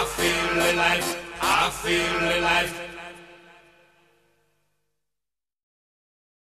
I feel alive. I feel alive.